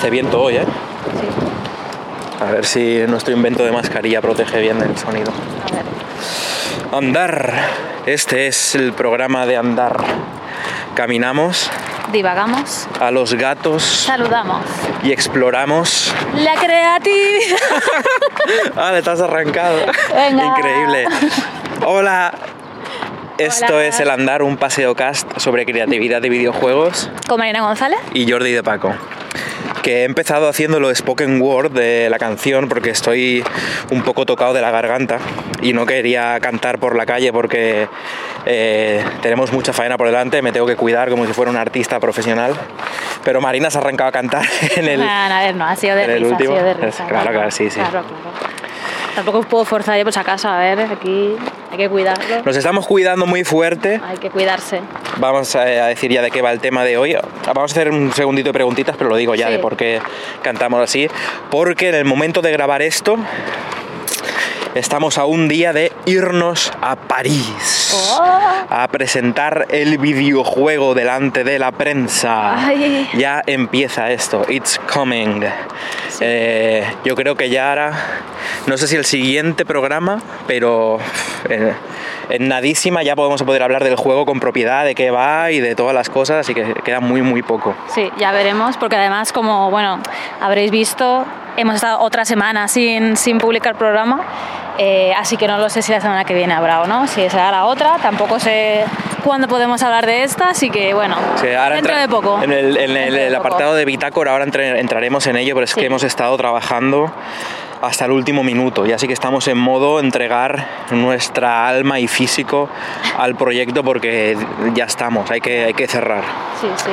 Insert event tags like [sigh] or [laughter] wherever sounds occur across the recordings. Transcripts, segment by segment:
Hace viento hoy, ¿eh? Sí. A ver si nuestro invento de mascarilla protege bien el sonido. A ver. Andar. Este es el programa de andar. Caminamos Divagamos. a los gatos Saludamos. y exploramos. La creatividad. [laughs] Ah, le estás arrancado. Venga. Increíble. Hola. Esto Hola. es el andar, un paseo cast sobre creatividad de videojuegos Con Marina González. y Jordi de Paco. Que he empezado haciendo lo spoken word de la canción porque estoy un poco tocado de la garganta y no quería cantar por la calle porque eh, tenemos mucha faena por delante, me tengo que cuidar como si fuera un artista profesional. Pero Marina se ha arrancado a cantar [laughs] en el, a ver, no, ha sido de el risa, último. ha sido de risa. claro, claro, sí, sí. Claro, claro. Tampoco puedo forzar yo por si acaso, a ver, aquí hay que cuidarlo. Nos estamos cuidando muy fuerte. Hay que cuidarse. Vamos a a decir ya de qué va el tema de hoy. Vamos a hacer un segundito de preguntitas, pero lo digo ya Sí. de por qué cantamos así. Porque en el momento de grabar esto, estamos a un día de irnos a París. Oh. A presentar el videojuego delante de la prensa. Ay. Ya empieza esto. It's coming. Eh, yo creo que ya ahora, no sé si el siguiente programa, pero eh, en nadísima ya podemos poder hablar del juego con propiedad, de qué va y de todas las cosas, así que queda muy, muy poco. Sí, ya veremos, porque además, como bueno, habréis visto, hemos estado otra semana sin, sin publicar programa, eh, así que no lo sé si la semana que viene habrá o no, si será la otra, tampoco sé cuándo podemos hablar de esta, así que bueno, Sí, ahora dentro entra- de poco. En el, en el- de el poco. apartado de Bitácora ahora entraremos en ello, pero es Sí. que hemos estado trabajando hasta el último minuto y así que estamos en modo entregar nuestra alma y físico al proyecto porque ya estamos, hay que, hay que cerrar. Sí, sí.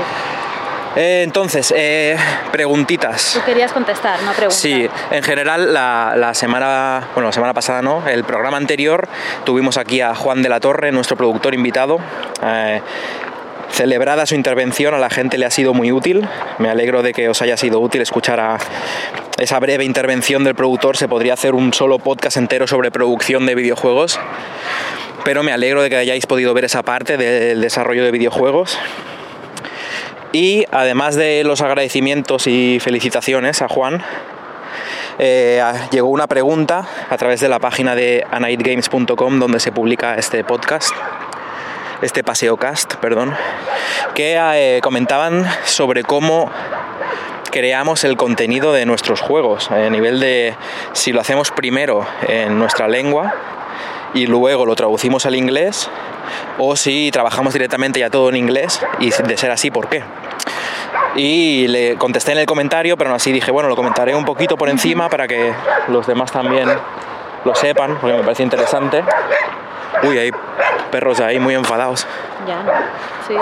Eh, entonces, eh, preguntitas. Tú querías contestar, no preguntar. Sí, en general la, la semana, bueno, la semana pasada no, el programa anterior tuvimos aquí a Juan de la Torre, nuestro productor invitado. Eh, celebrada su intervención, a la gente le ha sido muy útil. Me alegro de que os haya sido útil escuchar a esa breve intervención del productor. Se podría hacer un solo podcast entero sobre producción de videojuegos, pero me alegro de que hayáis podido ver esa parte del desarrollo de videojuegos. Y además de los agradecimientos y felicitaciones a Juan, eh, llegó una pregunta a través de la página de anightgames.com donde se publica este podcast, este paseocast, perdón, que eh, comentaban sobre cómo creamos el contenido de nuestros juegos, a nivel de si lo hacemos primero en nuestra lengua y luego lo traducimos al inglés o si trabajamos directamente ya todo en inglés y de ser así, ¿por qué? Y le contesté en el comentario, pero aún así dije, bueno, lo comentaré un poquito por encima para que los demás también lo sepan, porque me parece interesante. Uy, hay perros ahí muy enfadados. Ya, sí.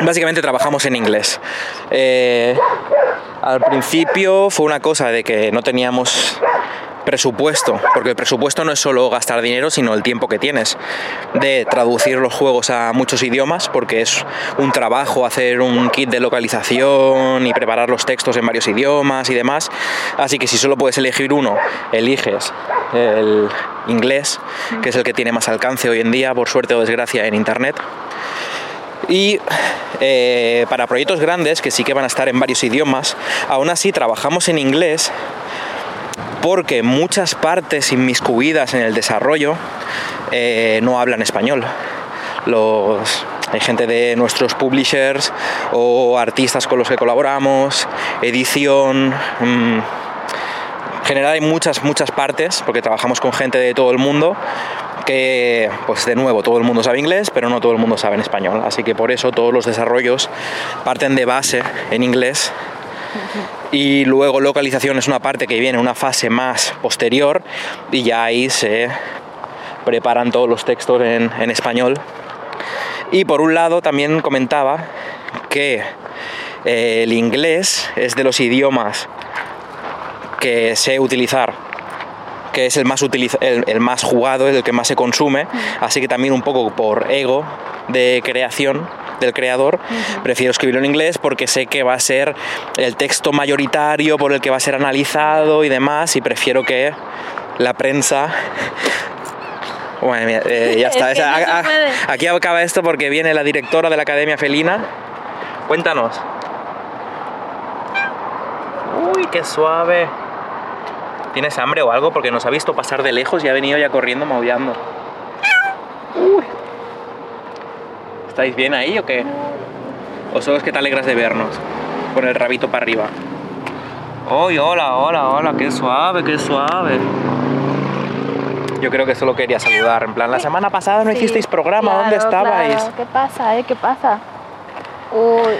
Básicamente trabajamos en inglés. Eh, al principio fue una cosa de que no teníamos presupuesto, porque el presupuesto no es solo gastar dinero, sino el tiempo que tienes de traducir los juegos a muchos idiomas, porque es un trabajo hacer un kit de localización y preparar los textos en varios idiomas y demás. Así que si solo puedes elegir uno, eliges el inglés, que es el que tiene más alcance hoy en día, por suerte o desgracia, en Internet. Y eh, para proyectos grandes, que sí que van a estar en varios idiomas, aún así trabajamos en inglés porque muchas partes inmiscuidas en el desarrollo eh, no hablan español. Los, hay gente de nuestros publishers o artistas con los que colaboramos, edición. mm, en general hay muchas, muchas partes, porque trabajamos con gente de todo el mundo, que, pues de nuevo, todo el mundo sabe inglés, pero no todo el mundo sabe en español. Así que por eso todos los desarrollos parten de base en inglés [laughs] Y luego localización es una parte que viene en una fase más posterior y ya ahí se preparan todos los textos en, en español. Y por un lado también comentaba que eh, el inglés es de los idiomas que sé utilizar que es el más, utiliza- el, el más jugado, el que más se consume, así que también un poco por ego de creación del creador, prefiero escribirlo en inglés porque sé que va a ser el texto mayoritario por el que va a ser analizado y demás, y prefiero que la prensa... [laughs] Bueno, mira, eh, ya [laughs] Es está. que no aquí acaba esto porque viene la directora de la Academia Felina. Cuéntanos. Uy, qué suave. ¿Tienes hambre o algo? Porque nos ha visto pasar de lejos y ha venido ya corriendo maullando. Uy. ¿Estáis bien ahí o qué? ¿O solo es que te alegras de vernos? Con el rabito para arriba. Uy, hola, hola, hola, qué suave, qué suave. Yo creo que solo quería saludar. En plan, la semana pasada no Sí, hicisteis programa, ¿dónde claro, estabais? claro. ¿Qué pasa, eh? ¿Qué pasa? Uy.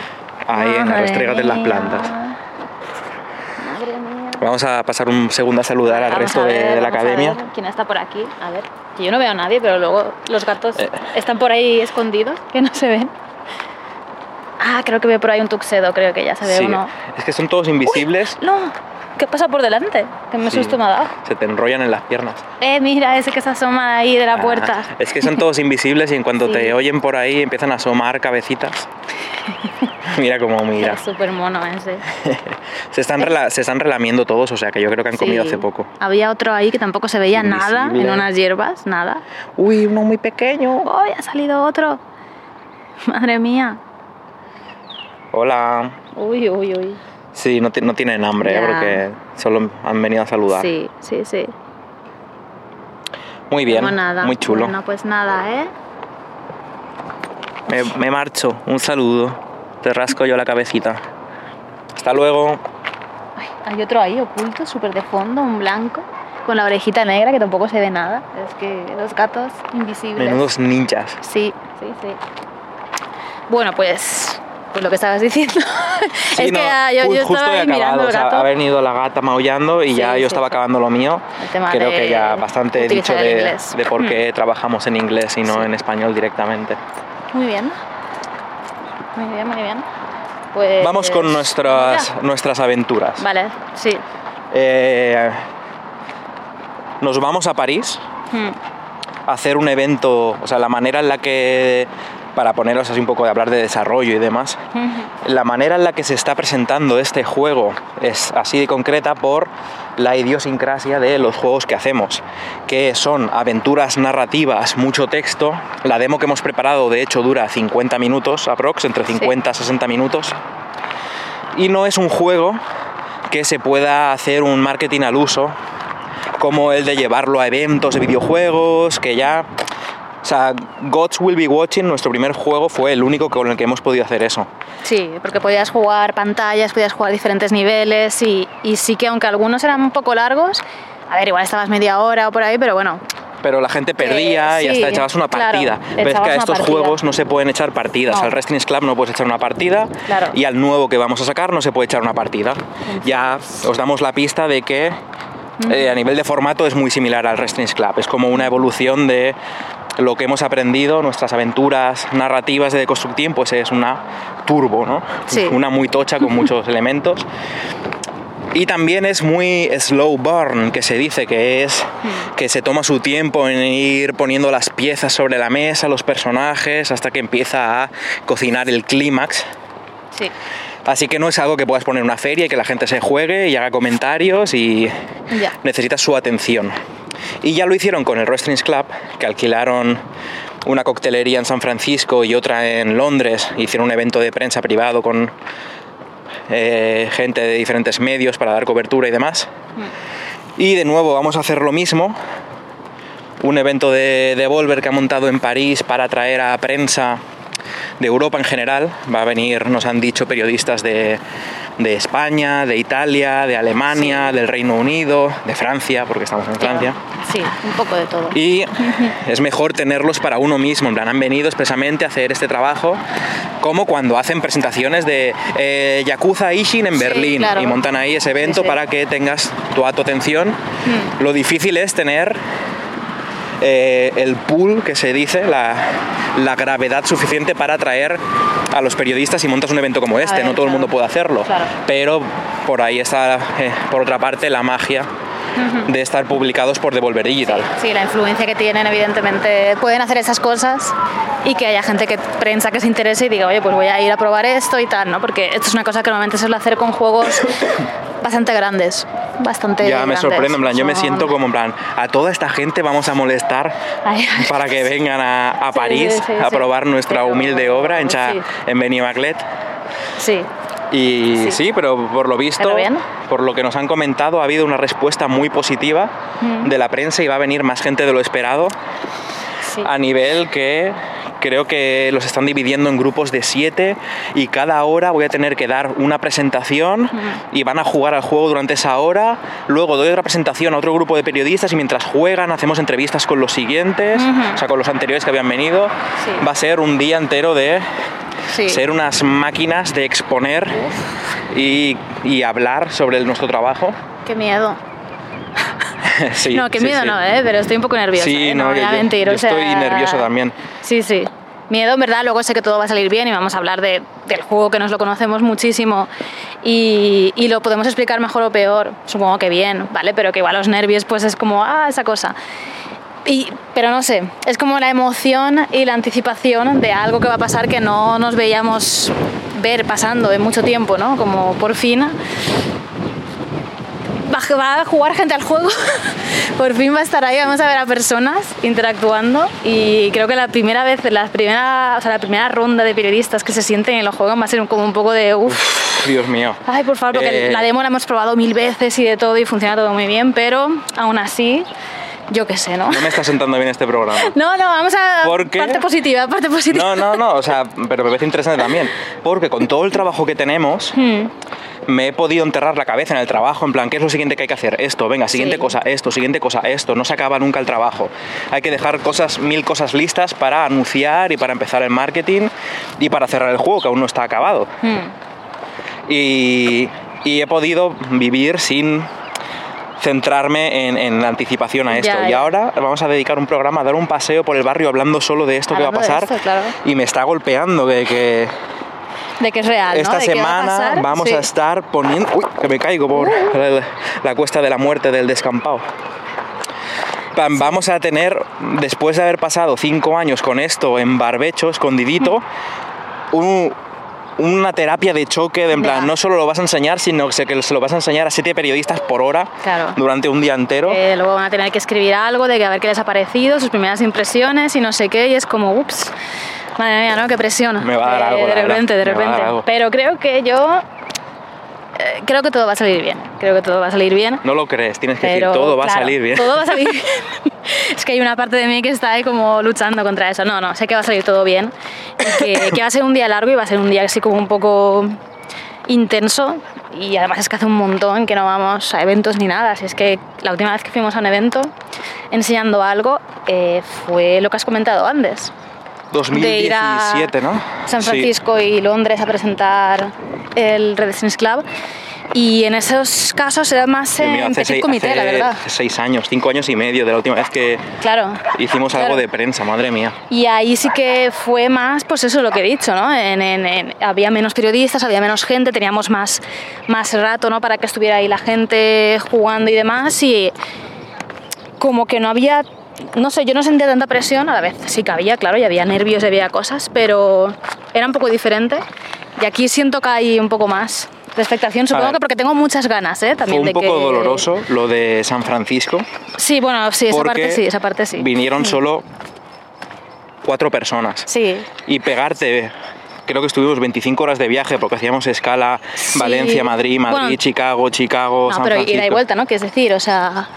Ahí, en la restrega de las plantas. Madre mía. Vamos a pasar un segundo a saludar al Vamos resto a de, ver, de la academia. ver ¿Quién está por aquí? A ver. Que yo no veo a nadie, pero luego los gatos Eh. están por ahí escondidos, que no se ven. Ah, creo que veo por ahí un tuxedo, creo que ya se ve Sí, uno. es que son todos invisibles, No, ¿qué pasa por delante? Que me Sí. susto me ha dado. se te enrollan en las piernas. Eh, mira, ese que se asoma ahí de la puerta. Ah, es que son todos [laughs] invisibles y en cuanto Sí. te oyen por ahí empiezan a asomar cabecitas. [laughs] [laughs] mira cómo mira. Es súper mono ese. [laughs] Se están, rela- se están relamiendo todos, o sea que yo creo que han comido hace poco. Había otro ahí que tampoco se veía nada, en unas hierbas, nada. Uy, uno muy pequeño. ¡Oh, ha salido otro! [laughs] Madre mía. Hola. Uy, uy, uy. Sí, no, no tienen hambre, ¿eh? Porque solo han venido a saludar. Sí, sí, sí. Muy bien, nada. muy chulo. Bueno, pues nada, ¿eh? Me, me marcho, un saludo. Te rasco yo la cabecita. Hasta luego. Ay, hay otro ahí oculto, súper de fondo, un blanco, con la orejita negra que tampoco se ve nada. Es que los gatos invisibles. Menudos ninjas. Sí, sí, sí. Bueno, pues, pues lo que estabas diciendo. Sí, [laughs] es no, que yo, yo justo estaba he ahí mirando o sea, ha venido la gata maullando y Sí, ya yo sí, estaba acabando lo mío. Creo que ya bastante he dicho de, de por Mm. qué [laughs] trabajamos en inglés y no en español directamente. Muy bien. Muy bien, muy bien. Pues. Vamos con nuestras, nuestras aventuras. Vale, sí. Eh, nos vamos a París Hmm. a hacer un evento, o sea, la manera en la que, para poneros así un poco de hablar de desarrollo y demás, la manera en la que se está presentando este juego es así de concreta por la idiosincrasia de los juegos que hacemos, que son aventuras narrativas, mucho texto. La demo que hemos preparado, de hecho, dura 50 minutos aprox, entre 50 y 60 minutos. Y no es un juego que se pueda hacer un marketing al uso, como el de llevarlo a eventos de videojuegos, que ya... O sea, Gods Will Be Watching, nuestro primer juego, fue el único con el que hemos podido hacer eso. Sí, porque podías jugar pantallas, podías jugar diferentes niveles y, y sí que aunque algunos eran un poco largos, a ver, igual estabas media hora o por ahí, pero bueno, pero la gente perdía y sí, hasta echabas una claro, partida. le Ves que a estos juegos no se pueden echar partidas. No. Al Wrestling Club no puedes echar una partida Claro. y al nuevo que vamos a sacar no se puede echar una partida. Ya os damos la pista de que eh, a nivel de formato es muy similar al Wrestling Club. Es como una evolución de lo que hemos aprendido, nuestras aventuras narrativas de Deconstructing, pues es una turbo, ¿no? Sí. Una muy tocha con muchos [laughs] elementos. Y también es muy slow burn, que se dice que es que se toma su tiempo en ir poniendo las piezas sobre la mesa, los personajes, hasta que empieza a cocinar el clímax. sí. Así que no es algo que puedas poner en una feria y que la gente se juegue y haga comentarios y Ya. necesitas su atención. Y ya lo hicieron con el Wrestling's Club, que alquilaron una coctelería en San Francisco y otra en Londres. Hicieron un evento de prensa privado con eh, gente de diferentes medios para dar cobertura y demás. Y de nuevo vamos a hacer lo mismo. Un evento de Devolver que ha montado en París para atraer a prensa de Europa en general. Va a venir, nos han dicho, periodistas de, de España, de Italia, de Alemania, del Reino Unido, de Francia, porque estamos en Francia. Sí, un poco de todo. Y [laughs] es mejor tenerlos para uno mismo, en plan, han venido expresamente a hacer este trabajo, como cuando hacen presentaciones de eh, Yakuza Ishin en Sí, Berlín claro. y montan ahí ese evento Sí, para que tengas toda tu atención. Mm. Lo difícil es tener eh, el pool que se dice, la, la gravedad suficiente para atraer a los periodistas y montas un evento como este. ver, no todo el mundo puede hacerlo, Claro. pero por ahí está, eh, por otra parte, la magia de estar publicados por Devolver Digital. Sí, la influencia que tienen, evidentemente, pueden hacer esas cosas y que haya gente que prensa que se interese y diga, oye, pues voy a ir a probar esto y tal, ¿no? Porque esto es una cosa que normalmente se suele hacer con juegos [coughs] bastante grandes, bastante Ya me sorprende, en plan, yo me Son- siento como en plan, a toda esta gente vamos a molestar Ay, [laughs] ay. para que vengan a, a Sí, París sí, sí, a probar nuestra humilde obra hecha sí. en Benimaclet. Sí, Y Sí. pero por lo visto, por lo que nos han comentado, ha habido una respuesta muy positiva Mm. de la prensa y va a venir más gente de lo esperado a nivel que creo que los están dividiendo en grupos de siete y cada hora voy a tener que dar una presentación y van a jugar al juego durante esa hora. Luego doy otra presentación a otro grupo de periodistas y mientras juegan hacemos entrevistas con los siguientes, o sea, con los anteriores que habían venido. Sí. Va a ser un día entero de Sí. ser unas máquinas de exponer y, y hablar sobre el- nuestro trabajo. Qué miedo. [laughs] Sí, no, qué sí, miedo sí. no, ¿eh? Pero estoy un poco nerviosa. Sí, ¿eh? no, voy yo- a mentir. yo o sea, estoy nervioso también. Sí, sí. Miedo, en verdad, luego sé que todo va a salir bien y vamos a hablar de, del juego que nos lo conocemos muchísimo y, y lo podemos explicar mejor o peor, supongo que bien, ¿vale? Pero que igual los nervios pues es como, ah, esa cosa. Y, pero no sé, es como la emoción y la anticipación de algo que va a pasar que no nos veíamos ver pasando en mucho tiempo, ¿no? Como por fin va, a- jugar gente al juego. [laughs] Por fin va a estar ahí, vamos a ver a personas interactuando y creo que la primera vez, la primera, o sea, la primera ronda de periodistas que se sienten y lo juegan va a ser como un poco de uff. Dios mío. Ay, por favor, porque Eh, la demo la hemos probado mil veces y de todo y funciona todo muy bien, pero aún así, yo qué sé, ¿no? No me está sentando bien este programa. [laughs] No, no, vamos a ¿Por qué? parte positiva, parte positiva. No, no, no, o sea, pero me parece interesante también, porque con todo el trabajo que tenemos, Hmm. Me he podido enterrar la cabeza en el trabajo, en plan, ¿qué es lo siguiente que hay que hacer? Esto, venga, siguiente Sí. cosa, esto, siguiente cosa, esto, no se acaba nunca el trabajo. Hay que dejar cosas, mil cosas listas para anunciar y para empezar el marketing y para cerrar el juego, que aún no está acabado. Hmm. Y, y he podido vivir sin centrarme en, en la anticipación a esto. Ya, y ahora vamos a dedicar un programa a dar un paseo por el barrio hablando solo de esto que va a pasar. esto, claro. Y me está golpeando de que De que es real, ¿no? esta De que va a semana vamos sí. A estar poniendo... Uy, que me caigo por el- la cuesta de la muerte del descampado. Pa- Vamos a tener, después de haber pasado cinco años con esto en barbecho, escondidito, Mm. un- una terapia de choque, de en plan, Ya. no solo lo vas a enseñar, sino que se- lo vas a enseñar a siete periodistas por hora Claro. durante un día entero. que luego van a tener que escribir algo de que a ver qué les ha parecido, sus primeras impresiones y no sé qué, y es como, ups, madre mía, ¿no? Qué presión. Me va a dar Eh, algo, De repente, de va repente. Pero creo que yo. eh, creo que todo va a salir bien. Creo que todo va a salir bien. No lo crees, tienes que Pero, decir, todo va claro, a salir bien. Todo va a salir [laughs] bien. [laughs] es que hay una parte de mí que está ahí como luchando contra eso. No, no, sé que va a salir todo bien. Y que, que va a ser un día largo y va a ser un día así como un poco intenso. Y además es que hace un montón que no vamos a eventos ni nada. Si es que la última vez que fuimos a un evento enseñando algo eh, fue lo que has comentado antes. De ir a 2017, ¿no? San Sí. Francisco y Londres a presentar el Red Strings Club. Y en esos casos era más mío, en hace petit seis, comité, hace la verdad. seis años, cinco años y medio de la última vez que Claro. hicimos algo de prensa, madre mía. Y ahí sí que fue más, pues eso lo que he dicho, ¿no? En- en- en- había menos periodistas, había menos gente, teníamos más, más rato, ¿no? Para que estuviera ahí la gente jugando y demás. Y como que no había, no sé, yo no sentía tanta presión, a la vez sí que había, claro, y había nervios y había cosas, pero era un poco diferente. Y aquí siento que hay un poco más de expectación, supongo ver. que porque tengo muchas ganas, ¿eh? Fue También un de poco que... doloroso lo de San Francisco, Sí, bueno, sí, esa parte sí, esa parte sí. vinieron solo cuatro personas. Sí, Y pegarte, creo que estuvimos 25 horas de viaje porque hacíamos escala Sí. Valencia, Madrid, Madrid, Bueno, Chicago, Chicago, No, San pero Francisco. ida y vuelta, ¿no? Que es decir, o sea,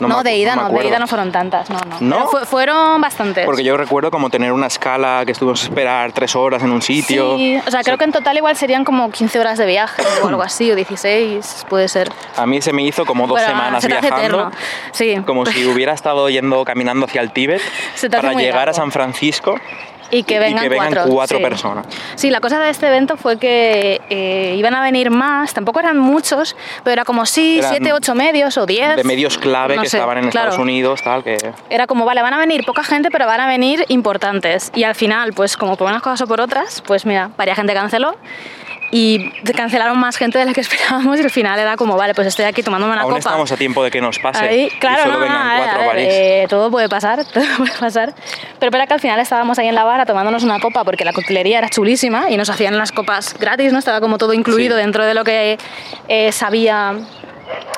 No de ida no de ida no fueron tantas, no, no. ¿No? Fueron bastantes. Porque yo recuerdo como tener una escala que estuvimos a esperar tres horas en un sitio. Sí, o sea, creo que en total igual serían como 15 horas de viaje o algo así, o 16, puede ser. A mí se me hizo como dos Bueno, semanas se viajando. Sí. Como si hubiera estado yendo caminando hacia el Tíbet para llegar a. San Francisco Y que vengan, y que vengan cuatro, cuatro sí. personas. Sí, la cosa de este evento fue que eh, iban a venir más, tampoco eran muchos, pero era como sí, Eran siete, ocho medios o diez. de medios clave no que sé, estaban en claro. Estados Unidos, tal, que Era como, vale, van a venir poca gente, pero van a venir importantes. Y al final, pues como por unas cosas o por otras, pues mira, varias gente canceló. Y cancelaron más gente de la que [laughs] esperábamos y al final era como, vale, pues estoy aquí tomándome una aún copa. estamos a tiempo de que nos pase Ahí, claro, y solo no, vengan no, a ver, cuatro a ver, bares. eh, todo puede pasar, [laughs] todo puede pasar. Pero espera que al final estábamos ahí en la barra tomándonos una copa porque la coctelería era chulísima y nos hacían las copas gratis, ¿no? Estaba como todo incluido Sí. dentro de lo que eh, sabía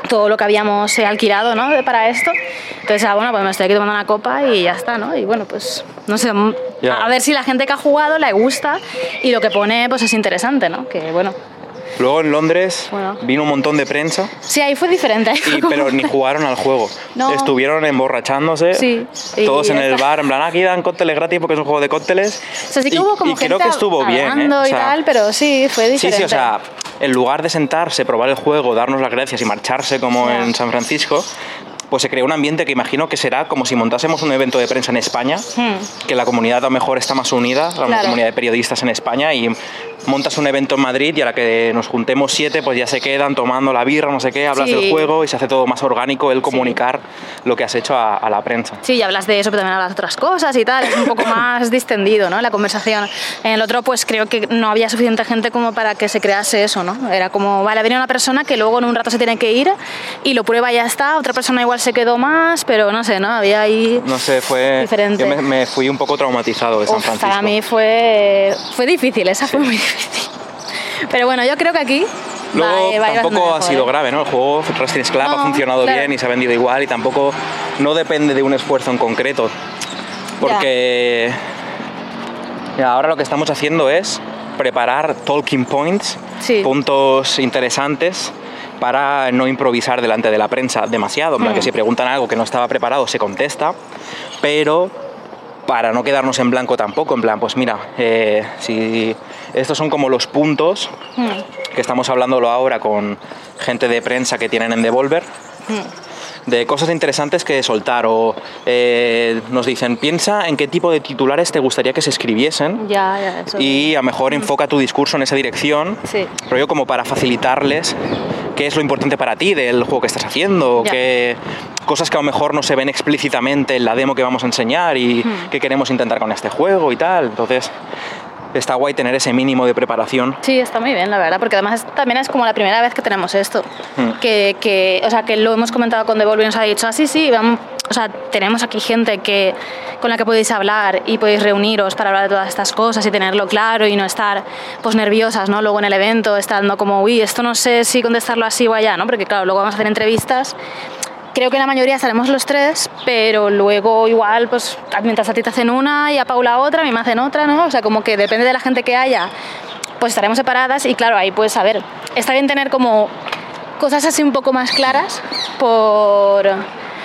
todo lo que habíamos eh, alquilado, ¿no? Para esto. Entonces, ah, bueno, pues me estoy aquí tomando una copa y ya está, ¿no? Y bueno, pues no sé, mm, a ver si la gente que ha jugado le gusta y lo que pone pues es interesante, ¿no? Que bueno, Luego en Londres Bueno. vino un montón de prensa, sí, ahí fue diferente. y- pero ni [laughs] jugaron al juego. No. Estuvieron emborrachándose, Sí, y todos en el bar, en plan, aquí dan cócteles gratis porque es un juego de cócteles. O sea, sí que Y- hubo como y gente creo que estuvo bien, ¿eh? O y sea, tal, pero sí, fue Sí, diferente. sí, o sea, en lugar de sentarse, probar el juego, darnos las gracias y marcharse como en San Francisco, pues se creó un ambiente que imagino que será como si montásemos un evento de prensa en España, Hmm. que la comunidad a lo mejor está más unida, la Claro. comunidad de periodistas en España, y montas un evento en Madrid y a la que nos juntemos siete, pues ya se quedan tomando la birra, no sé qué, hablas Sí. del juego y se hace todo más orgánico el comunicar lo que has hecho a, a la prensa. Sí, y hablas de eso, pero también hablas de otras cosas y tal. Es un poco más [laughs] distendido, ¿no? La conversación. En el otro, pues creo que no había suficiente gente como para que se crease eso, ¿no? Era como, vale, viene una persona que luego en un rato se tiene que ir y lo prueba y ya está. Otra persona igual se quedó más, pero no sé, ¿no? Había ahí. No sé, fue... Diferente. Yo me, me fui un poco traumatizado de San Uf, Francisco. para mí fue, fue difícil, esa fue muy difícil. Pero bueno, yo creo que aquí. Luego tampoco ha sido ¿eh? grave, ¿no? El juego Wrestling Club ha No, funcionado claro. bien y se ha vendido igual y tampoco no depende de un esfuerzo en concreto. Porque Mira, ahora lo que estamos haciendo es preparar talking points, Sí. puntos interesantes para no improvisar delante de la prensa demasiado. En plan, que si preguntan algo que no estaba preparado se contesta, pero para no quedarnos en blanco tampoco, en plan, pues mira, eh, si estos son como los puntos Hmm, que estamos hablándolo ahora con gente de prensa que tienen en Devolver, hmm. De cosas interesantes que soltar o eh, nos dicen, piensa en qué tipo de titulares te gustaría que se escribiesen Ya, ya, eso. y a lo mejor enfoca tu discurso en esa dirección, Sí. rollo como para facilitarles qué es lo importante para ti del juego que estás haciendo, Ya. qué cosas que a lo mejor no se ven explícitamente en la demo que vamos a enseñar y Hmm. qué queremos intentar con este juego y tal. Entonces, está guay tener ese mínimo de preparación. Sí, está muy bien, la verdad, porque además también es como la primera vez que tenemos esto. Hmm. Que, que, o sea, que lo hemos comentado con Devolver y nos ha dicho, ah, sí, sí, vamos, o sea, tenemos aquí gente que, con la que podéis hablar y podéis reuniros para hablar de todas estas cosas y tenerlo claro y no estar pues nerviosas, ¿no? Luego en el evento, estando como, uy, esto no sé si contestarlo así o allá, ¿no? Porque claro, luego vamos a hacer entrevistas creo que la mayoría estaremos los tres, pero luego igual, pues mientras a ti te hacen una y a Paula otra, a mí me hacen otra, ¿no? O sea, como que depende de la gente que haya, pues estaremos separadas y claro, ahí a ver, está bien tener como cosas así un poco más claras por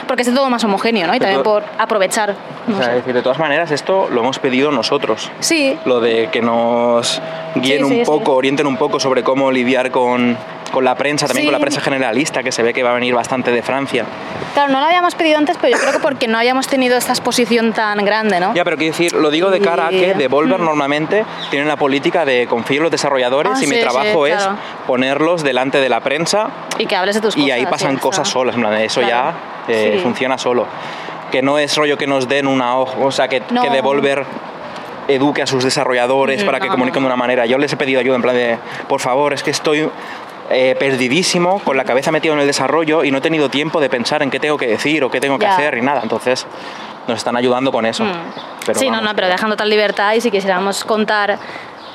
porque es todo más homogéneo, ¿no? Y también Pero- por aprovechar. no O sea, decir, de todas maneras, esto lo hemos pedido nosotros. Sí, Lo de que nos guíen Sí, un sí, sí. poco, orienten un poco sobre cómo lidiar con, con la prensa, también Sí. con la prensa generalista, que se ve que va a venir bastante de Francia. claro, no lo habíamos pedido antes, pero yo creo que porque no habíamos tenido esta exposición tan grande, ¿no? Ya, pero quiero decir, lo digo de cara a que Y- Devolver Mm. normalmente tiene la política de confiar en los desarrolladores Ah, y mi sí, trabajo es claro. ponerlos delante de la prensa Y que hables de tus y cosas. ahí pasan cosas está. solas, en plan, eso Claro. ya eh, funciona solo. Que no es rollo que nos den una hoja, o sea, que, No. que Devolver eduque a sus desarrolladores Mm, para que no, comuniquen de una manera. Yo les he pedido ayuda en plan de, por favor, es que estoy eh, perdidísimo, con la cabeza metido en el desarrollo y no he tenido tiempo de pensar en qué tengo que decir o qué tengo que Ya. hacer y nada. Entonces, nos están ayudando con eso. Mm. Pero sí, no, vamos, no, pero dejando tal libertad y si quisiéramos contar,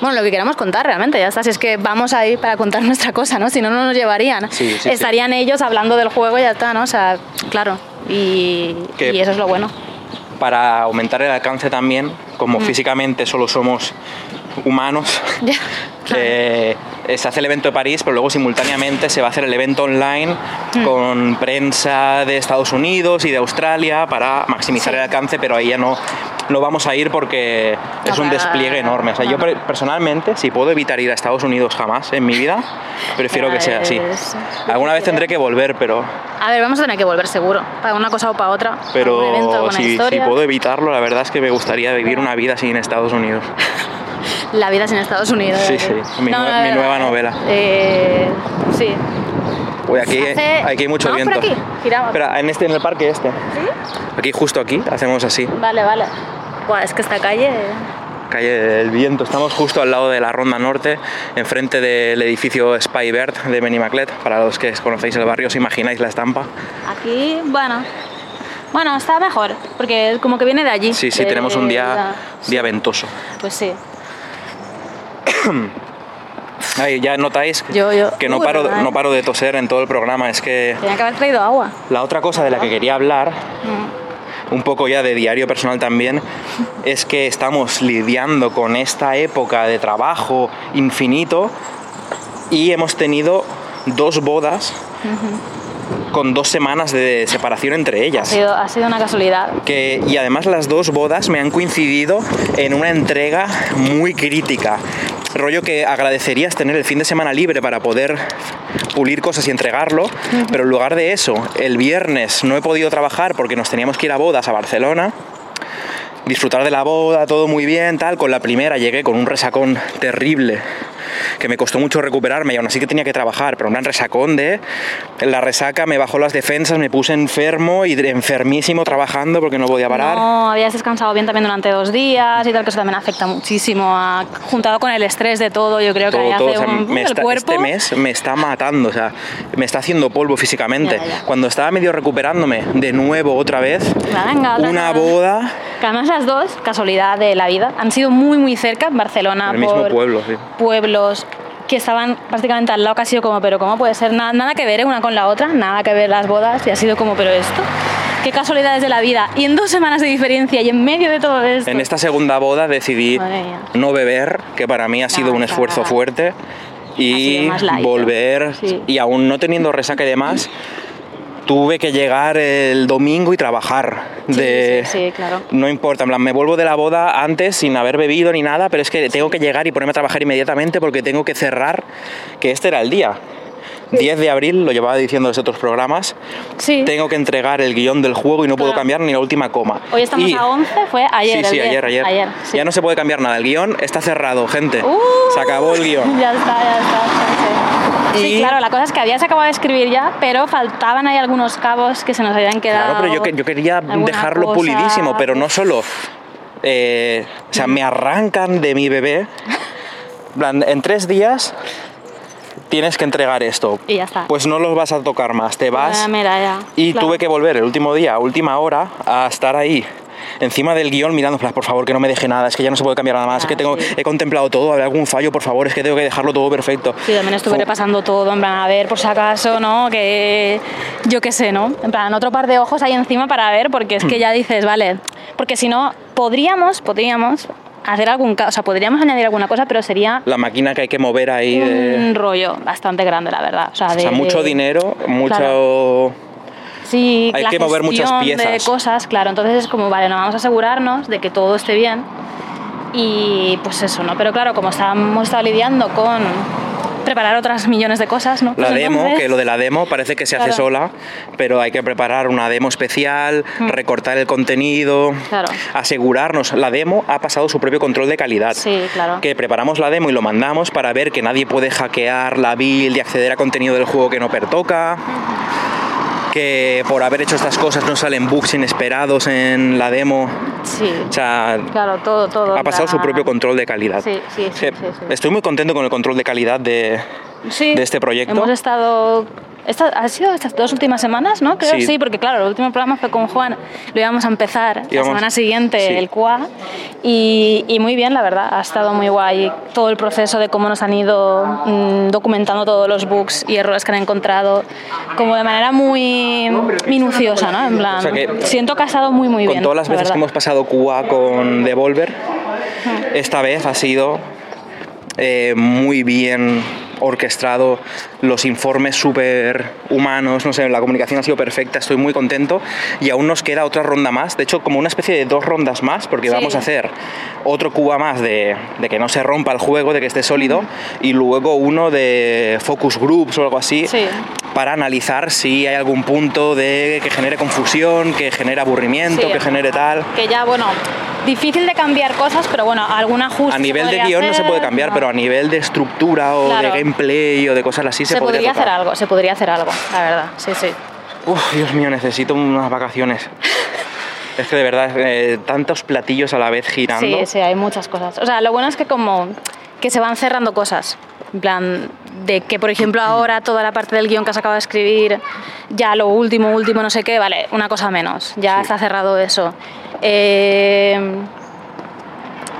bueno, lo que queramos contar realmente, ya está, si es que vamos ahí para contar [laughs] nuestra cosa, ¿no? Si no, no nos llevarían. Sí, sí, sí. Estarían ellos hablando del juego y ya está, ¿no? O sea, claro, y, y eso es lo bueno. para aumentar el alcance también, Mm. como físicamente solo somos humanos. [laughs] Ya. [laughs] Eh, se hace el evento de París, pero luego simultáneamente se va a hacer el evento online Mm. con prensa de Estados Unidos y de Australia para maximizar Sí. el alcance, pero ahí ya no, no vamos a ir porque es un despliegue no, enorme. O sea, yo no. personalmente, si puedo evitar ir a Estados Unidos jamás en mi vida, prefiero que sea así. Es Alguna vez tendré que volver, pero, A ver, vamos a tener que volver seguro, para una cosa o para otra. pero evento, si, si puedo evitarlo, la verdad es que me gustaría vivir una vida así en Estados Unidos. [laughs] La vida sin Estados Unidos. Sí, ¿eh? sí, mi nue- mi nueva novela. Eh, sí. Uy, aquí, Hace- aquí hay mucho ¿Vamos viento. por aquí? Giramos. Espera, en este, en el parque este. Aquí, justo aquí, hacemos así. Vale, vale. Buah, es que esta calle... Calle del Viento. Estamos justo al lado de la Ronda Norte, enfrente del edificio Spy Bird de Benimaclet. Para los que conocéis el barrio, os imagináis la estampa. Aquí, bueno... Bueno, está mejor, porque como que viene de allí. Sí, sí, de- tenemos un día, la- día ventoso. Pues sí. [clears throat] Ahí ya notáis Yo- yo- que no paro, no paro de toser en todo el programa. Es que Tenía que haber traído agua. la otra cosa de la que quería hablar Mm. un poco ya de diario personal también, [laughs] es que estamos lidiando con esta época de trabajo infinito y hemos tenido dos bodas con dos semanas de separación entre Ha ellas. sido, ha sido una casualidad. Que, y además las dos bodas me han coincidido en una entrega muy crítica. Rollo que agradecerías tener el fin de semana libre para poder pulir cosas y entregarlo, pero en lugar de eso, el viernes no he podido trabajar porque nos teníamos que ir a bodas a Barcelona. Disfrutar de la boda, todo muy bien, tal. Con la primera llegué con un resacón terrible que me costó mucho recuperarme y aún así que tenía que trabajar, pero un gran resacón de la resaca me bajó las defensas, me puse enfermo y enfermísimo trabajando porque no podía parar. No, habías descansado bien también durante dos días y tal, que eso también afecta muchísimo, a- juntado con el estrés de todo, yo creo que ahí todo, todo. hace O sea, un, me el está- cuerpo... este mes me está matando, o sea, me está haciendo polvo físicamente. Ya, ya. Cuando estaba medio recuperándome de nuevo otra vez, Venga, una boda Que además las dos, casualidad de la vida, han sido muy muy cerca, en Barcelona, mismo por pueblo, sí. pueblos que estaban prácticamente al lado, que ha sido como, pero ¿cómo puede ser? Nada, nada que ver ¿eh? una con la otra, nada que ver las bodas, y ha sido como, pero esto, qué casualidades de la vida. Y en dos semanas de diferencia y en medio de todo esto. En esta segunda boda decidí no beber, que para mí ha sido No, un esfuerzo fuerte, y sido volver, Sí. y aún no teniendo resaca y demás, tuve que llegar el domingo y trabajar. Sí, de, sí, sí, claro. No importa, en plan, me vuelvo de la boda antes sin haber bebido ni nada, pero es que tengo que llegar y ponerme a trabajar inmediatamente porque tengo que cerrar, que este era el día. 10 de abril, lo llevaba diciendo desde otros programas, Sí. tengo que entregar el guion del juego y no puedo Claro. cambiar ni la última coma. Hoy estamos Y- a 11, fue ayer. Sí, sí, día- ayer, ayer. sí. Ya no se puede cambiar nada, el guion está cerrado, gente. Uh, se acabó el guion. Ya está, ya está. Sí, Y- claro, la cosa es que había se acabado de escribir ya, pero faltaban ahí algunos cabos que se nos habían quedado. Claro, pero yo, que- yo quería dejarlo cosa. pulidísimo, pero no solo. eh, o sea, me arrancan de mi bebé. En tres días tienes que entregar esto. Y ya está. Pues no los vas a tocar más, te vas. Ah, mira, ya. Y Claro. tuve que volver el último día, última hora, a estar ahí. Encima del guion mirando, por favor, que no me deje nada, es que ya no se puede cambiar nada más, es que tengo, sí. he contemplado todo, ¿habrá algún fallo, por favor, es que tengo que dejarlo todo perfecto. Sí, también estuve Fu- repasando todo, en plan, a ver, por si acaso, ¿no? Que yo qué sé, ¿no? En plan, otro par de ojos ahí encima para ver, porque es que [clears throat] ya dices, vale, porque si no, podríamos, podríamos hacer algún, o sea, podríamos añadir alguna cosa, pero sería La máquina que hay que mover ahí de... un rollo bastante grande, la verdad. O sea, O de, sea, mucho de- dinero, mucho... Claro. Sí, Hay la que mover muchas gestión de piezas. cosas, claro. Entonces es como, vale, no vamos a asegurarnos de que todo esté bien. Y pues eso, ¿no? Pero claro, como estado lidiando con preparar otras millones de cosas, ¿no? La Pues demo, entonces- que lo de la demo parece que se hace Claro. sola, pero hay que preparar una demo especial, recortar el contenido, Claro. asegurarnos. La demo ha pasado su propio control de calidad. Sí, claro. Que preparamos la demo y lo mandamos para ver que nadie puede hackear la build y acceder a contenido del juego que no pertoca. Que por haber hecho estas cosas no salen bugs inesperados en la demo. Sí. O sea, Claro, todo, todo. ha pasado su propio control de calidad. Sí, sí, sí, sí, sí. Estoy muy contento con el control de calidad de este proyecto. Hemos estado. Esta, ¿Ha sido estas dos últimas semanas, no? Creo Sí. sí. porque claro, el último programa fue con Juan, lo íbamos a empezar la Íbamos- semana siguiente, sí. el QA, y, y muy bien, la verdad, ha estado muy guay todo el proceso de cómo nos han ido mm, documentando todos los bugs y errores que han encontrado, como de manera muy minuciosa, ¿no? En plan, O sea que- siento que ha estado muy, muy con bien. todas las la veces que hemos pasado QA con Devolver, esta vez ha sido eh, muy bien orquestado, los informes súper humanos, no sé, la comunicación ha sido perfecta, estoy muy contento y aún nos queda otra ronda más, de hecho como una especie de dos rondas más, porque Sí. vamos a hacer otro cuba más de, de que no se rompa el juego, de que esté sólido, y luego uno de focus groups o algo así, Sí. para analizar si hay algún punto de que genere confusión, que genere aburrimiento, Sí. que genere tal. Que ya, bueno, difícil de cambiar cosas, pero bueno, algún ajuste. A nivel de podría guion no se hacer, puede cambiar, ¿no? pero a nivel de estructura o Claro. de gameplay o de cosas así se, se podría hacer tocar. algo, se podría hacer algo, la verdad, sí, sí. Uf, Dios mío, necesito unas vacaciones. es que de verdad, eh, tantos platillos a la vez girando. Sí, sí, hay muchas cosas. O sea, lo bueno es que como que se van cerrando cosas. En plan, de que por ejemplo ahora toda la parte del guion que has acabado de escribir, ya lo último, último, no sé qué, vale, una cosa menos. Ya Sí. está cerrado eso. Eh,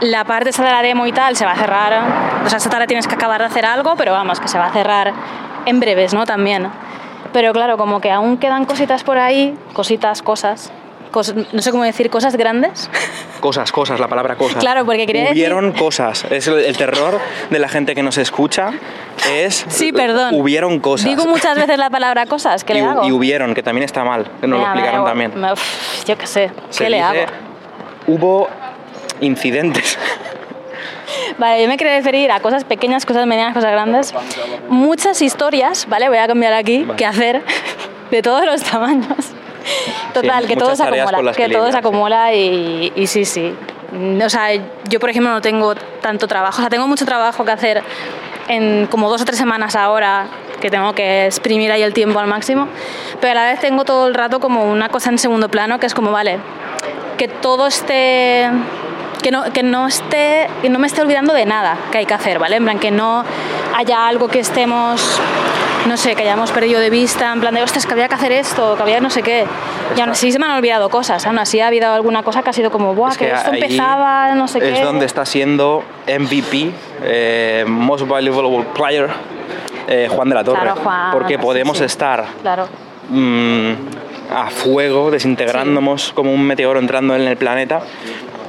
la parte esa de la demo y tal se va a cerrar. O sea, esta tarde tienes que acabar de hacer algo, pero vamos, que se va a cerrar en breves, ¿no? También. Pero claro, como que aún quedan cositas por ahí, cositas, cosas. No sé cómo decir, cosas grandes. Cosas, cosas, la palabra cosas. Claro, porque quería decir- Hubieron cosas. Es el, el terror de la gente que nos escucha. Es. Sí, perdón. Hubieron cosas. Digo muchas veces la palabra cosas, ¿qué y, le hago? y hubieron, que también está mal. Que nos lo me- explicaron también. me- uf, yo qué sé, Se ¿qué le hago? Hubo incidentes. Vale, yo me quería referir a cosas pequeñas, cosas medianas, cosas grandes. Muchas historias, ¿vale? Voy a cambiar aquí, Vale. que hacer, de todos los tamaños. Total, que todo se acumula, que que todo se acumula y, y sí, sí. O sea, yo por ejemplo no tengo tanto trabajo, o sea, tengo mucho trabajo que hacer en como dos o tres semanas ahora, que tengo que exprimir ahí el tiempo al máximo, pero a la vez tengo todo el rato como una cosa en segundo plano, que es como, vale, que todo esté que no, que no esté que no me esté olvidando de nada que hay que hacer vale en plan que no haya algo que estemos no sé que hayamos perdido de vista en plan de ostras que había que hacer esto que había no sé qué y aún así se me han olvidado cosas aún así ha habido alguna cosa que ha sido como Buah, Es que, esto empezaba no sé es qué donde está siendo MVP, eh, Most Valuable Player, eh, Juan de la Torre. Claro, Juan, porque podemos sí. estar claro mm, a fuego, desintegrándonos como un meteoro entrando en el planeta.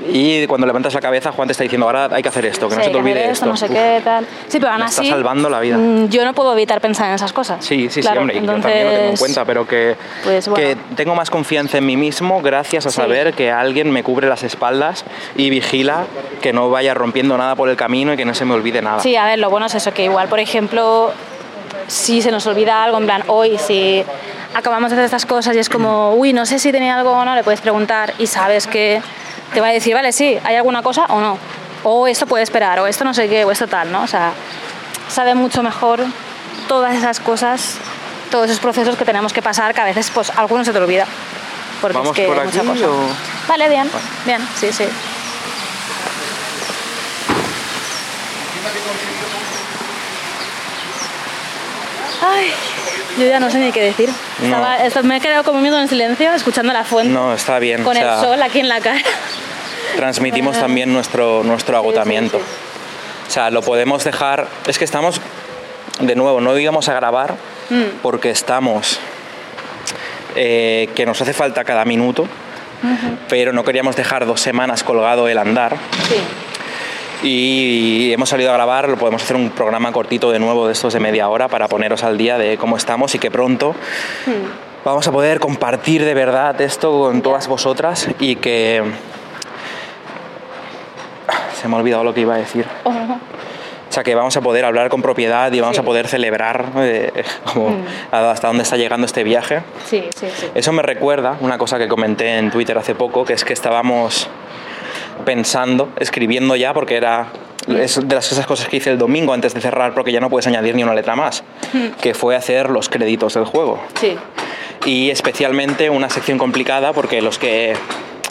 Y cuando levantas la cabeza, Juan te está diciendo, ahora hay que hacer esto, que no Sí, se te olvide esto. no sé Uf. qué tal sí pero aún me está así salvando la vida. mm, yo no puedo evitar pensar en esas cosas Sí, sí, Claro, sí, hombre, y entonces, yo también lo tengo en cuenta, pero que, pues, bueno. que tengo más confianza en mí mismo gracias a Sí. saber que alguien me cubre las espaldas y vigila que no vaya rompiendo nada por el camino y que no se me olvide nada. Sí, a ver, lo bueno es eso, que igual, por ejemplo, si se nos olvida algo, en plan, hoy, si acabamos de hacer estas cosas y es como, uy, no sé si tenía algo o no, le puedes preguntar y sabes que te va a decir, vale, sí, ¿hay alguna cosa o no? O esto puede esperar, o esto no sé qué, o esto tal, ¿no? O sea, sabe mucho mejor todas esas cosas, todos esos procesos que tenemos que pasar, que a veces, pues, alguno se te olvida. Porque ¿Vamos es que por hay mucha aquí cosa. o...? Vale, bien, bien, sí, sí. Ay, yo ya no sé ni qué decir. No. Estaba- esto- me he quedado como viendo en silencio, escuchando la fuente, No, está bien. con o sea, el sol aquí en la cara. transmitimos también nuestro, nuestro agotamiento. sí. O sea, lo podemos dejar... Es que estamos, de nuevo, no íbamos a grabar Mm. porque estamos... eh, que nos hace falta cada minuto, pero no queríamos dejar dos semanas colgado el andar. Sí, Y hemos salido a grabar, lo podemos hacer un programa cortito de nuevo de estos de media hora para poneros al día de cómo estamos y que pronto Mm. vamos a poder compartir de verdad esto con todas vosotras y que... Se me ha olvidado lo que iba a decir. Oh, O sea, que vamos a poder hablar con propiedad y vamos Sí. a poder celebrar eh, [laughs] como Mm. hasta dónde está llegando este viaje. sí, sí, sí. Eso me recuerda una cosa que comenté en Twitter hace poco, que es que estábamos pensando, escribiendo ya, porque era es de las esas cosas que hice el domingo antes de cerrar, porque ya no puedes añadir ni una letra más, que fue hacer los créditos del juego. Sí, Y especialmente una sección complicada, porque los que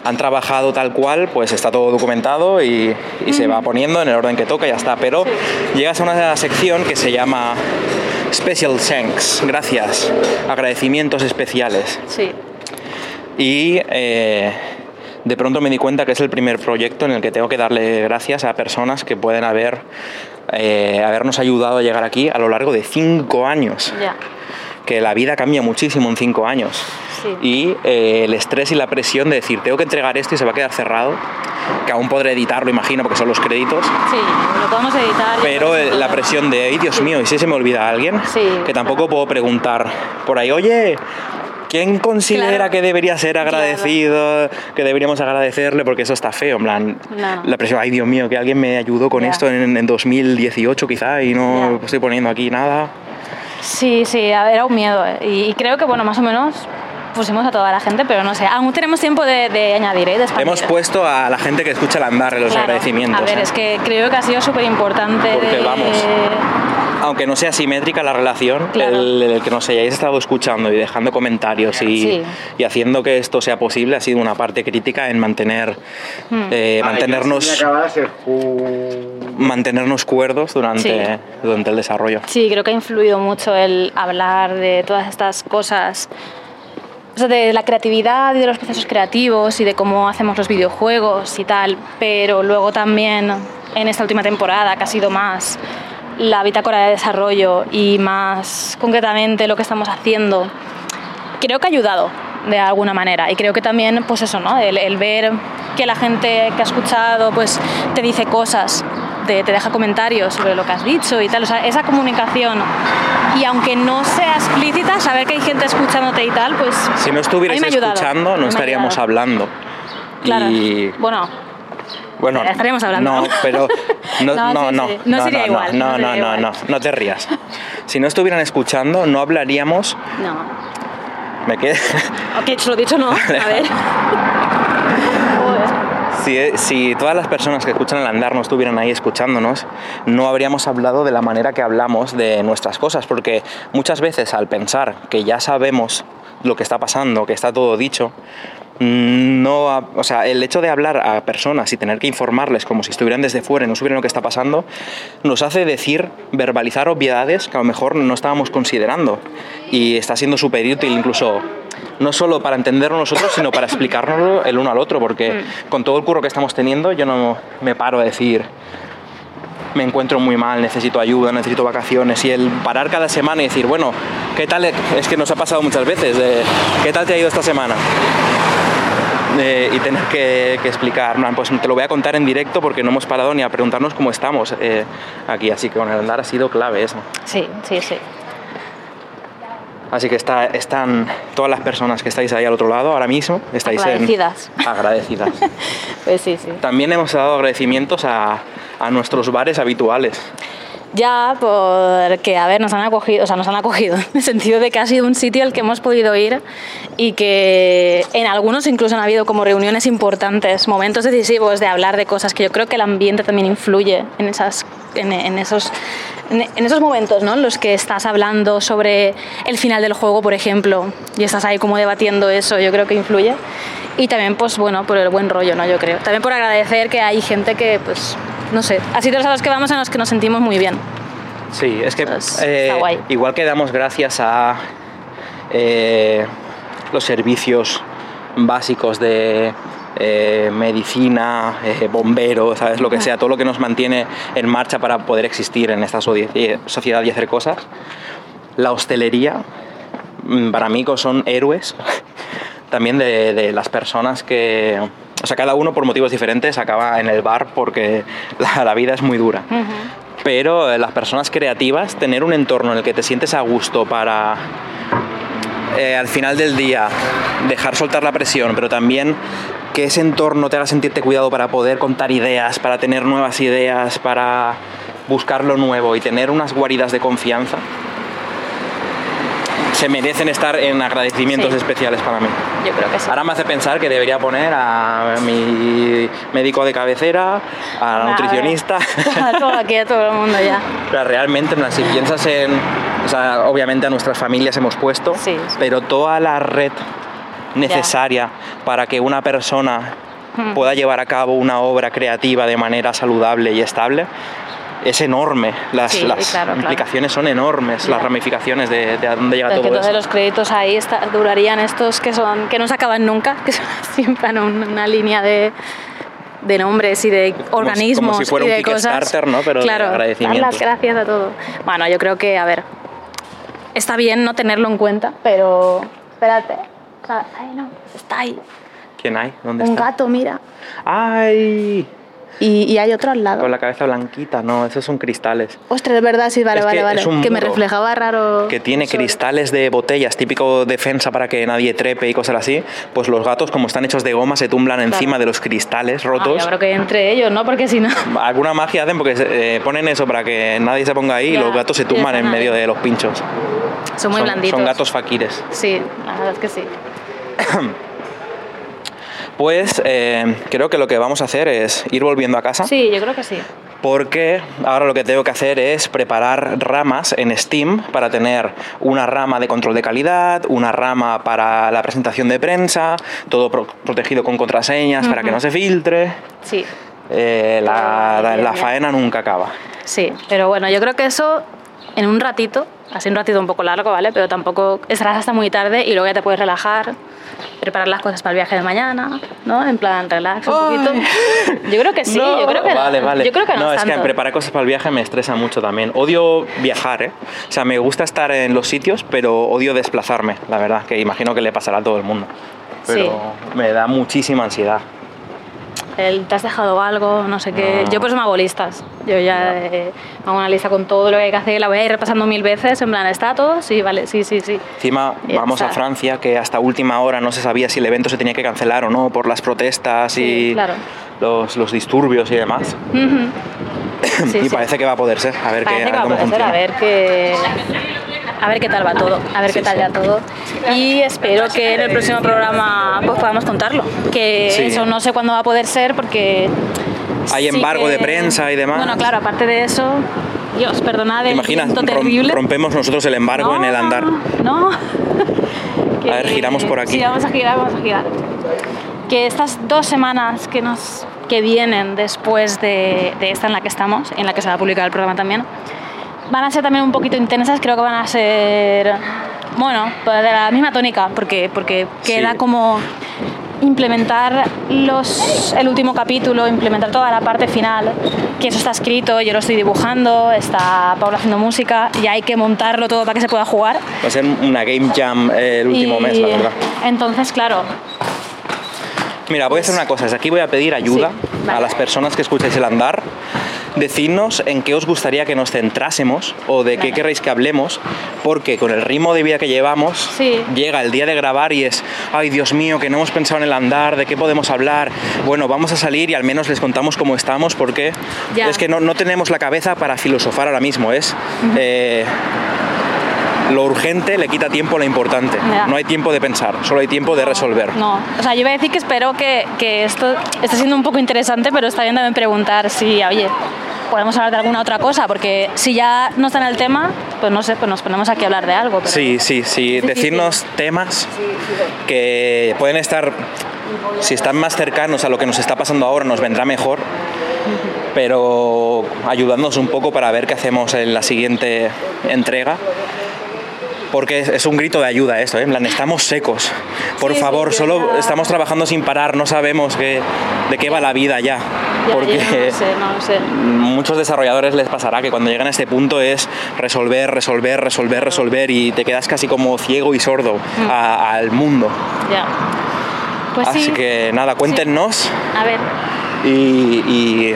han trabajado tal cual, pues está todo documentado y, y se va poniendo en el orden que toca y ya está. Pero llegas a una sección que se llama Special Thanks, gracias, agradecimientos especiales. sí. Y eh, de pronto me di cuenta que es el primer proyecto en el que tengo que darle gracias a personas que pueden haber, eh, habernos ayudado a llegar aquí a lo largo de cinco años. Que la vida cambia muchísimo en cinco años. Sí. Y eh, el estrés y la presión de decir, tengo que entregar esto y se va a quedar cerrado, que aún podré editarlo, imagino, porque son los créditos, Sí, lo podemos editar. pero eh, la presión de, ay Dios mío, ¿y si se me olvida alguien? Sí, que tampoco claro. puedo preguntar por ahí, oye, ¿quién considera Claro. que debería ser agradecido, que deberíamos agradecerle? Porque eso está feo, en plan, No. la presión, ay Dios mío, que alguien me ayudó con esto en, en 2018 quizá y no estoy poniendo aquí nada. Sí, sí, era un miedo. eh, Y, creo que, bueno, más o menos pusimos a toda la gente, pero no sé, aún tenemos tiempo de, de añadir, ¿eh? de. Hemos puesto a la gente que escucha el andar los Claro. agradecimientos. A ver, ¿eh? es que creo que ha sido súper importante. Porque de... vamos, Aunque no sea simétrica la relación, Claro. el, el que nos hayáis estado escuchando y dejando comentarios y, Sí. y haciendo que esto sea posible ha sido una parte crítica en mantener, Hmm. eh, Vale, mantenernos, mantenernos cuerdos durante, Sí. durante el desarrollo. Sí, creo que ha influido mucho el hablar de todas estas cosas. O sea, de la creatividad y de los procesos creativos y de cómo hacemos los videojuegos y tal, pero luego también en esta última temporada, que ha sido más la bitácora de desarrollo y más concretamente lo que estamos haciendo, creo que ha ayudado de alguna manera. Y creo que también pues eso no el, el ver que la gente que ha escuchado pues te dice cosas te, te deja comentarios sobre lo que has dicho y tal. O sea esa comunicación y aunque no sea explícita saber que hay gente escuchándote y tal pues Si no ayudado, escuchando, no estaríamos hablando. claro. Y bueno bueno, estaríamos hablando. No, pero no, No, [laughs] no, no, sí. No sería igual, No, no no, no, no, no te rías. Si no estuvieran escuchando, no hablaríamos. no Me quedé. ok lo dicho no a [laughs] ver. [laughs] Si, si todas las personas que escuchan el andar no estuvieran ahí escuchándonos, no habríamos hablado de la manera que hablamos de nuestras cosas, porque muchas veces al pensar que ya sabemos lo que está pasando, que está todo dicho, no, ha- o sea, el hecho de hablar a personas y tener que informarles como si estuvieran desde fuera y no supieran lo que está pasando, nos hace decir, verbalizar obviedades que a lo mejor no estábamos considerando. Y está siendo súper útil incluso no solo para entenderlo nosotros, sino para explicárnoslo el uno al otro, porque con todo el curro que estamos teniendo, yo no me paro a decir, me encuentro muy mal, necesito ayuda, necesito vacaciones, y el parar cada semana y decir, bueno, ¿qué tal? Es que nos ha pasado muchas veces, de, ¿qué tal te ha ido esta semana? Eh, y tener que, que explicar, en pues te lo voy a contar en directo porque no hemos parado ni a preguntarnos cómo estamos eh, aquí, así que con el andar ha sido clave eso. sí sí sí Así que está, están todas las personas que estáis ahí al otro lado ahora mismo, estáis en- Agradecidas. agradecidas. [laughs] pues sí sí También hemos dado agradecimientos a, a nuestros bares habituales. Ya, porque, a ver, nos han acogido, o sea, nos han acogido, [laughs] en el sentido de que ha sido un sitio al que hemos podido ir y que en algunos incluso han habido como reuniones importantes, momentos decisivos de hablar de cosas que yo creo que el ambiente también influye en, esas, en, en esos, en, en esos momentos, ¿no? En los que estás hablando sobre el final del juego, por ejemplo, y estás ahí como debatiendo eso, yo creo que influye. Y también, pues bueno, por el buen rollo, ¿no? Yo creo. También por agradecer que hay gente que, pues, no sé, a sitios a los que vamos en los que nos sentimos muy bien. Sí, es que Pues, eh, igual que damos gracias a eh, los servicios básicos de eh, medicina, eh, bomberos, ¿sabes? Lo que sea, todo lo que nos mantiene en marcha para poder existir en esta so- sociedad y hacer cosas. La hostelería, mm, para mí, son héroes [laughs] también de, de las personas que... O sea, cada uno por motivos diferentes acaba en el bar porque [laughs] la, la vida es muy dura pero eh, las personas creativas, tener un entorno en el que te sientes a gusto para eh, al final del día dejar soltar la presión, pero también que ese entorno te haga sentirte cuidado para poder contar ideas, para tener nuevas ideas, para buscar lo nuevo y tener unas guaridas de confianza, se merecen estar en agradecimientos Sí. especiales para mí. Yo creo que sí. Ahora me hace pensar que debería poner a mi médico de cabecera, a la nutricionista. [laughs] A todo aquí, a todo el mundo ya. Pero realmente, si piensas en. O sea, obviamente a nuestras familias hemos puesto, Sí, sí. pero toda la red necesaria para que una persona Hmm. pueda llevar a cabo una obra creativa de manera saludable y estable es enorme. Las, Sí, las claro, claro. implicaciones son enormes, Ya. las ramificaciones de, de a dónde llega que todo entonces eso. los créditos ahí está- durarían estos que son que no se acaban nunca, [laughs] que son siempre un- una línea de, de nombres y de Como si- organismos como si fuera y un de cosas. Kickstarter, ¿no? Pero de claro, dar agradecimientos. las gracias a todo. Bueno, yo creo que, a ver, está bien no tenerlo en cuenta, pero espérate. Ay, no, está ahí. ¿Quién hay? ¿Dónde Un está? gato, mira. ¡Ay! Y, y hay otro al lado. Con la cabeza blanquita, no, esos son cristales. Ostras, es verdad, sí, vale, Es que vale, vale. es un Que me reflejaba raro. Que tiene sobre- cristales de botellas, típico defensa para que nadie trepe y cosas así. Pues los gatos, como están hechos de goma, se tumblan encima de los cristales Ah, rotos. creo que entre ellos, ¿no? Porque si no. [laughs] Alguna magia hacen porque eh, ponen eso para que nadie se ponga ahí y Ya, los gatos se y tumban en medio de los pinchos. Son muy son, blanditos. son gatos faquires. Sí, la verdad es que sí. [coughs] Pues eh, creo que lo que vamos a hacer es ir volviendo a casa. Sí, yo creo que sí. Porque ahora lo que tengo que hacer es preparar ramas en Steam para tener una rama de control de calidad, una rama para la presentación de prensa, todo pro- protegido con contraseñas para que no se filtre. Sí, Eh, la, faena nunca acaba. sí. Pero bueno, yo creo que eso en un ratito, así un ratito un poco largo, ¿vale? Pero tampoco estarás hasta muy tarde y luego ya te puedes relajar, preparar las cosas para el viaje de mañana, ¿no? En plan, relax un Ay. poquito. Yo creo que sí, [laughs] No, yo creo que no. Vale, vale. Yo creo que no, es que tanto. preparar cosas para el viaje me estresa mucho también. Odio viajar, ¿eh? O sea, me gusta estar en los sitios, pero odio desplazarme, la verdad, que imagino que le pasará a todo el mundo. Pero Sí. me da muchísima ansiedad. El, te has dejado algo, no sé qué. No. Yo pues me hago listas. Yo ya eh, hago una lista con todo lo que hay que hacer, la voy a ir repasando mil veces, en plan, ¿está todo? Sí, vale, sí, sí, sí. Encima vamos a. Francia, que hasta última hora no se sabía si el evento se tenía que cancelar o no por las protestas Sí, y claro. los, los disturbios y demás. Sí, [laughs] y sí. parece que va a poder ser. A ver, qué, a poder ser, a ver qué a ver qué tal va todo, a ver Sí, qué tal sí. ya todo. Y espero que en el próximo programa pues podamos contarlo. Que Sí. eso no sé cuándo va a poder ser porque Hay embargo que- de prensa y demás. Bueno, claro, aparte de eso, Dios, perdonad ¿Te el imaginas? terrible. rompemos nosotros el embargo en el andar. No. [laughs] A ver, giramos por aquí. Sí, vamos a girar, vamos a girar. Que estas dos semanas que nos que vienen después de, de esta en la que estamos, en la que se va a publicar el programa también, van a ser también un poquito intensas, creo que van a ser, bueno, pues de la misma tónica, porque, porque queda Sí. como implementar los, el último capítulo, implementar toda la parte final, que eso está escrito, yo lo estoy dibujando, está Paula haciendo música y hay que montarlo todo para que se pueda jugar. Va a ser una game jam eh, el último Y mes, la verdad. Entonces, claro, Mira, voy a hacer una cosa. Desde aquí voy a pedir ayuda Sí, vale. a las personas que escucháis el andar. Decidnos en qué os gustaría que nos centrásemos o de qué Vale. queréis que hablemos, porque con el ritmo de vida que llevamos, Sí. llega el día de grabar y es, ay Dios mío, que no hemos pensado en el andar, de qué podemos hablar. Bueno, vamos a salir y al menos les contamos cómo estamos, porque Ya. es que no, no tenemos la cabeza para filosofar ahora mismo. Es eh, lo urgente le quita tiempo a lo importante. Ya. No hay tiempo de pensar, solo hay tiempo de resolver. No, o sea, yo iba a decir que espero que, que esto esté siendo un poco interesante, pero está bien también preguntar si, oye, podemos hablar de alguna otra cosa, porque si ya no está en el tema, pues no sé, pues nos ponemos aquí a hablar de algo. pero- Sí, sí, sí. Decirnos temas que pueden estar, si están más cercanos a lo que nos está pasando ahora, nos vendrá mejor. Pero ayudándonos un poco para ver qué hacemos en la siguiente entrega. Porque es, es un grito de ayuda esto, ¿eh? En plan, estamos secos. Por Sí, favor, solo ya- estamos trabajando sin parar, no sabemos qué- de qué va la vida ya. Ya, porque no sé, no sé. muchos desarrolladores les pasará que cuando llegan a este punto es resolver, resolver, resolver, resolver y te quedas casi como ciego y sordo a- al mundo. Ya. Pues Así sí. que nada, cuéntenos A ver, y, y-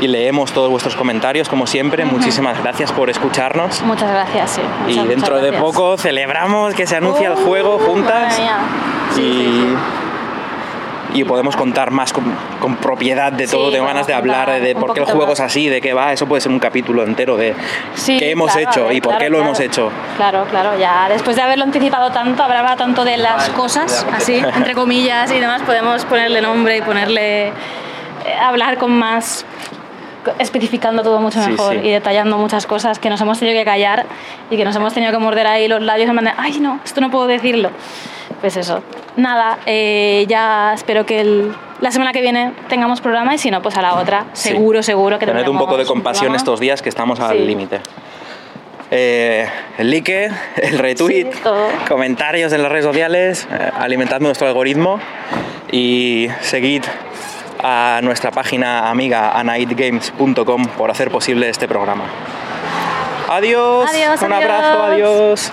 y leemos todos vuestros comentarios como siempre. Muchísimas gracias por escucharnos. muchas gracias, sí. Y dentro de poco celebramos que se anuncia el Uh, juego juntas madre mía. Sí, y, sí, y podemos contar más con, con propiedad de todo. Sí, Tengo ganas de hablar de por qué el juego más. es así, de qué va. Eso puede ser un capítulo entero de Sí, qué hemos claro, hecho ver, y por claro, qué lo claro. hemos hecho. Claro, claro, ya después de haberlo anticipado tanto, hablaba tanto de las cosas, así, [laughs] entre comillas y demás, podemos ponerle nombre y ponerle. eh, hablar con más. Especificando todo mucho Sí, mejor sí. y detallando muchas cosas que nos hemos tenido que callar y que nos hemos tenido que morder ahí los labios de, ay no, esto no puedo decirlo. Pues eso. Nada, eh, ya espero que el- la semana que viene tengamos programa y si no, pues a la otra. Sí. Seguro, seguro que Tened un poco de compasión programa. estos días que estamos al Sí. límite. Eh, el like, el retweet, Sí, comentarios en las redes sociales, eh, nuestro algoritmo y seguid a nuestra página amiga anaidgames.com por hacer posible este programa. Adiós. Adiós, Un adiós. abrazo, adiós.